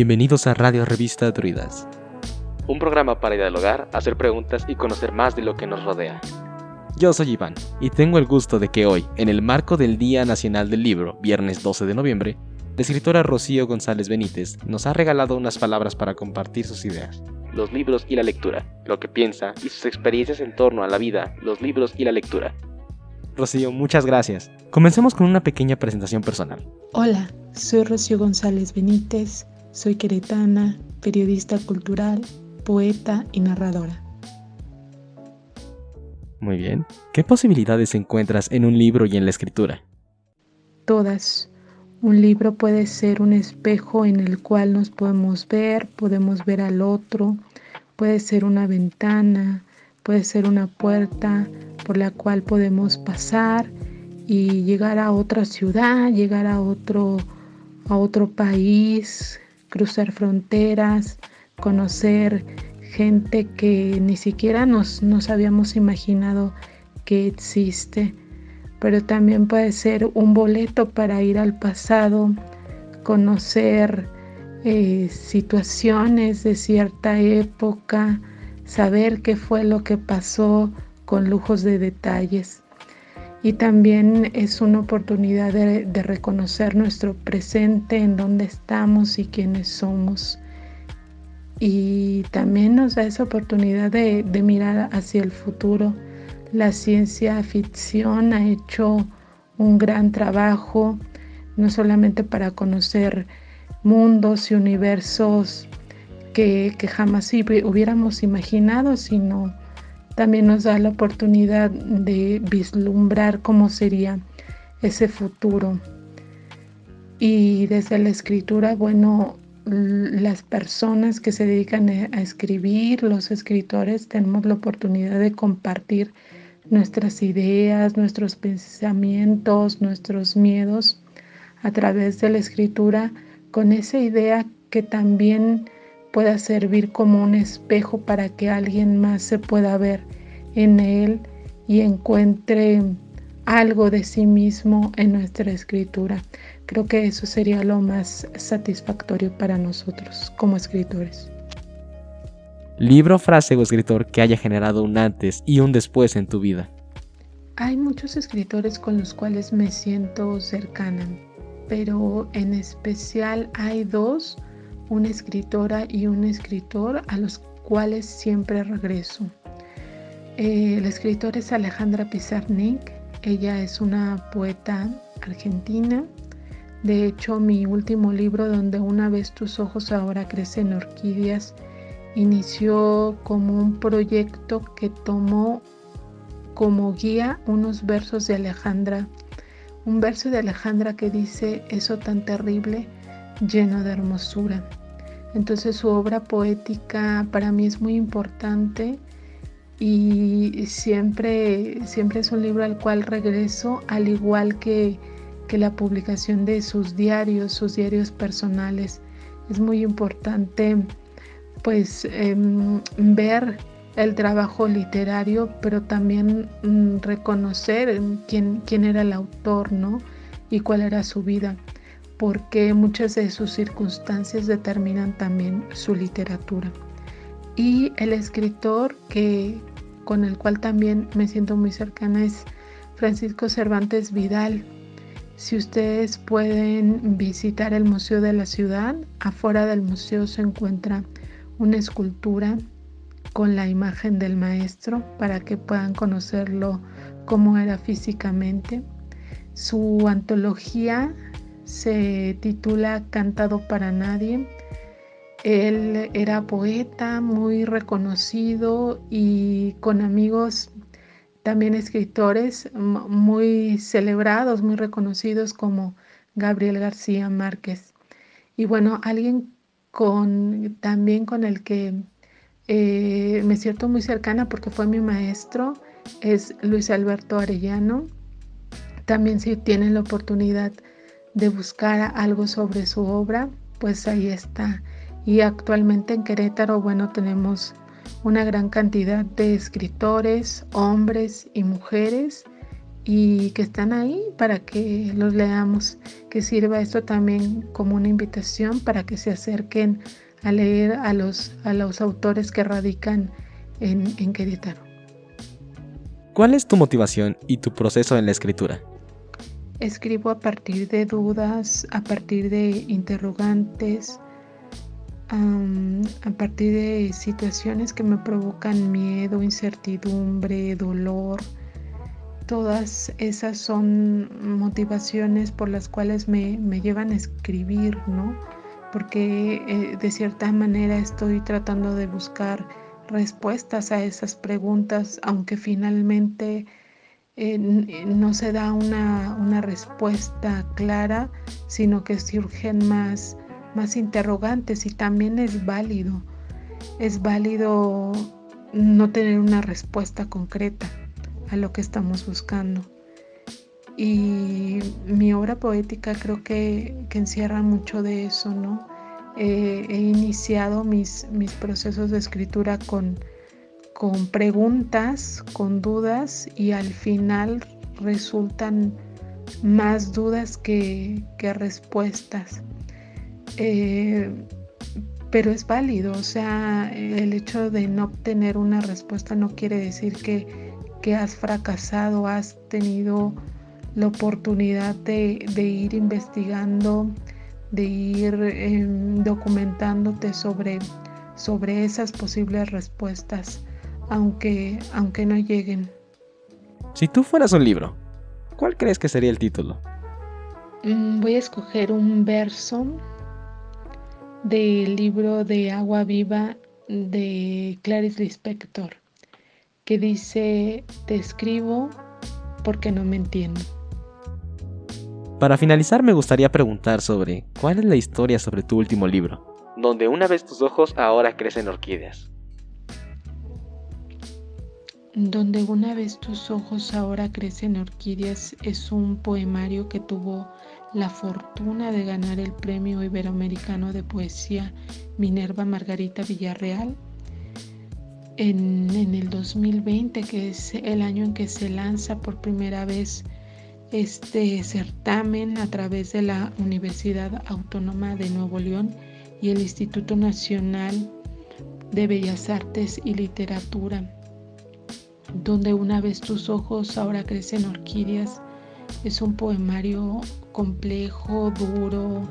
Bienvenidos a Radio Revista Druidas. Un programa para dialogar, hacer preguntas y conocer más de lo que nos rodea. Yo soy Iván y tengo el gusto de que hoy, en el marco del Día Nacional del Libro, viernes 12 de noviembre, la escritora Rocío González Benítez nos ha regalado unas palabras para compartir sus ideas. Los libros y la lectura, lo que piensa y sus experiencias en torno a la vida, los libros y la lectura. Rocío, muchas gracias. Comencemos con una pequeña presentación personal. Hola, soy Rocío González Benítez, soy queretana, periodista cultural, poeta y narradora. Muy bien. ¿Qué posibilidades encuentras en un libro y en la escritura? Todas. Un libro puede ser un espejo en el cual nos podemos ver, podemos ver al otro, puede ser una ventana, puede ser una puerta por la cual podemos pasar y llegar a otra ciudad, llegar a otro, a otro país, cruzar fronteras, conocer gente que ni siquiera nos, nos habíamos imaginado que existe, pero también puede ser un boleto para ir al pasado, conocer eh, situaciones de cierta época, saber qué fue lo que pasó con lujos de detalles y también es una oportunidad de, reconocer nuestro presente, en dónde estamos y quiénes somos. Y también nos da esa oportunidad de, mirar hacia el futuro. La ciencia ficción ha hecho un gran trabajo, no solamente para conocer mundos y universos que jamás hubiéramos imaginado, sino también nos da la oportunidad de vislumbrar cómo sería ese futuro. Y desde la escritura, bueno, las personas que se dedican a escribir, los escritores, tenemos la oportunidad de compartir nuestras ideas, nuestros pensamientos, nuestros miedos a través de la escritura con esa idea que también pueda servir como un espejo para que alguien más se pueda ver en él y encuentre algo de sí mismo en nuestra escritura. Creo que eso sería lo más satisfactorio para nosotros como escritores. Libro, frase o escritor que haya generado un antes y un después en tu vida. Hay muchos escritores con los cuales me siento cercana, pero en especial hay dos una escritora y un escritor a los cuales siempre regreso. Eh, la escritora es Alejandra Pizarnik, ella es una poeta argentina. De hecho, mi último libro, donde una vez tus ojos ahora crecen orquídeas, inició como un proyecto que tomó como guía unos versos de Alejandra. Un verso de Alejandra que dice, eso tan terrible, lleno de hermosura. Entonces su obra poética para mí es muy importante y siempre, siempre es un libro al cual regreso, al igual que, que la publicación de sus diarios, sus diarios personales. Es muy importante pues em, ver el trabajo literario, pero también mm, reconocer quién, quién era el autor, ¿no? Y cuál era su vida porque muchas de sus circunstancias determinan también su literatura. Y el escritor que, con el cual también me siento muy cercana es Francisco Cervantes Vidal. Si ustedes pueden visitar el Museo de la Ciudad, afuera del museo se encuentra una escultura con la imagen del maestro para que puedan conocerlo cómo era físicamente. Su antología se titula Cantado para Nadie. Él era poeta muy reconocido y con amigos también escritores muy celebrados, muy reconocidos como Gabriel García Márquez. Y bueno, alguien con, también con el que eh, me siento muy cercana porque fue mi maestro es Luis Alberto Arellano. También si tienen la oportunidad de buscar algo sobre su obra, pues ahí está. Y actualmente en Querétaro, bueno, tenemos una gran cantidad de escritores, hombres y mujeres y que están ahí para que los leamos, que sirva esto también como una invitación para que se acerquen a leer a los, a los autores que radican en, en Querétaro. ¿Cuál es tu motivación y tu proceso en la escritura? Escribo a partir de dudas, a partir de interrogantes, a partir de situaciones que me provocan miedo, incertidumbre, dolor. Todas esas son motivaciones por las cuales me, llevan a escribir, ¿no? Porque eh, de cierta manera estoy tratando de buscar respuestas a esas preguntas, aunque finalmente eh, no se da una, una, respuesta clara, sino que surgen más más interrogantes y también es válido. Es válido no tener una respuesta concreta a lo que estamos buscando. Y mi obra poética creo que, encierra mucho de eso, ¿no? he iniciado mis, mis, procesos de escritura con, con preguntas, con dudas y al final resultan más dudas que, que respuestas. Eh, pero es válido, o sea, el hecho de no obtener una respuesta no quiere decir que, has fracasado, has tenido la oportunidad de, ir investigando, de ir em, documentándote sobre, sobre esas posibles respuestas, aunque, aunque no lleguen. Si tú fueras un libro, ¿cuál crees que sería el título? Mm, voy a escoger un verso del libro de Agua Viva de Clarice Lispector, que dice, te escribo porque no me entiendo. Para finalizar me gustaría preguntar sobre cuál es la historia sobre tu último libro. Donde una vez tus ojos ahora crecen orquídeas. Donde una vez tus ojos ahora crecen orquídeas es un poemario que tuvo la fortuna de ganar el Premio Iberoamericano de Poesía Minerva Margarita Villarreal en, el 2020, que es el año en que se lanza por primera vez este certamen a través de la Universidad Autónoma de Nuevo León y el Instituto Nacional de Bellas Artes y Literatura, donde una vez tus ojos ahora crecen orquídeas es un poemario complejo, duro,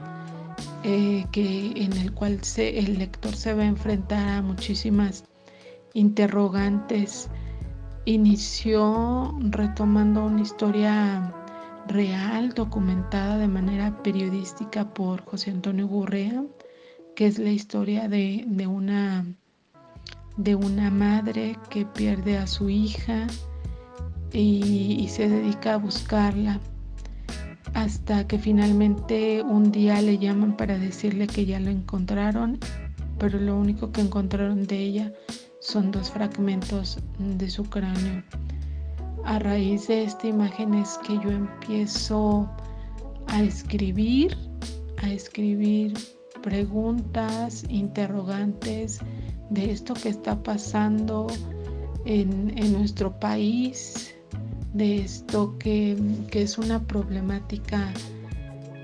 eh, que, en el cual el lector se va a enfrentar a muchísimas interrogantes. Inició retomando una historia real, documentada de manera periodística por José Antonio Gurrea, que es la historia de, una, de una madre que pierde a su hija y, se dedica a buscarla hasta que finalmente un día le llaman para decirle que ya lo encontraron, pero lo único que encontraron de ella son dos fragmentos de su cráneo. A raíz de esta imagen es que yo empiezo a escribir, a escribir preguntas, interrogantes de esto que está pasando en, en nuestro país, de esto que, es una problemática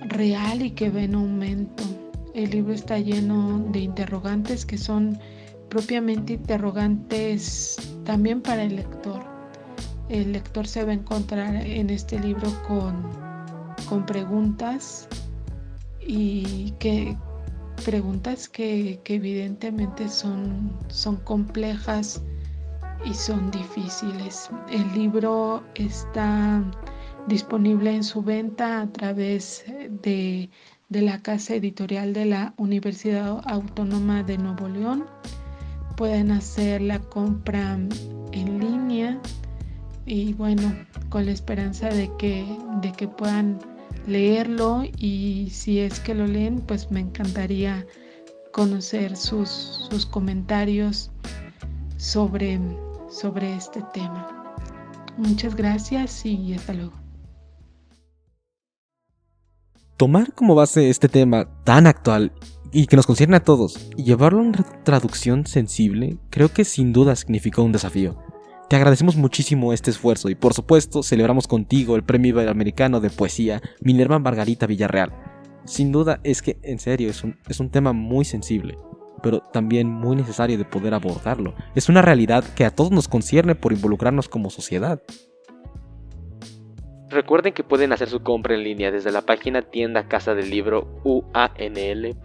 real y que ve en aumento. El libro está lleno de interrogantes que son propiamente interrogantes también para el lector. El lector se va a encontrar en este libro con, con preguntas y que preguntas que, evidentemente son, son complejas y son difíciles. El libro está disponible en su venta a través de, la casa editorial de la Universidad Autónoma de Nuevo León. Pueden hacer la compra en línea y bueno, con la esperanza de que, de que puedan leerlo y si es que lo leen, pues me encantaría conocer sus, sus comentarios sobre sobre este tema. Muchas gracias y hasta luego. Tomar como base este tema tan actual y que nos concierne a todos y llevarlo a una traducción sensible creo que sin duda significó un desafío. Te agradecemos muchísimo este esfuerzo y por supuesto celebramos contigo el Premio Iberoamericano de Poesía Minerva Margarita Villarreal. Sin duda es que, en serio, es un, es un tema muy sensible, pero también muy necesario de poder abordarlo. Es una realidad que a todos nos concierne por involucrarnos como sociedad. Recuerden que pueden hacer su compra en línea desde la página tienda casa del libro uanl.mx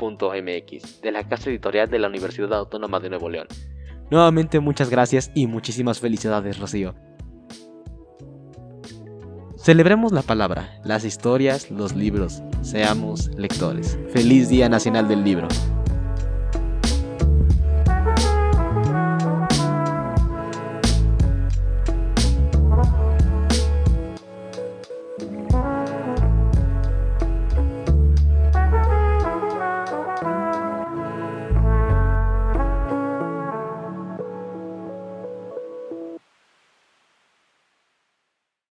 de la Casa Editorial de la Universidad Autónoma de Nuevo León. Nuevamente muchas gracias y muchísimas felicidades, Rocío. Celebremos la palabra, las historias, los libros. Seamos lectores. Feliz Día Nacional del Libro.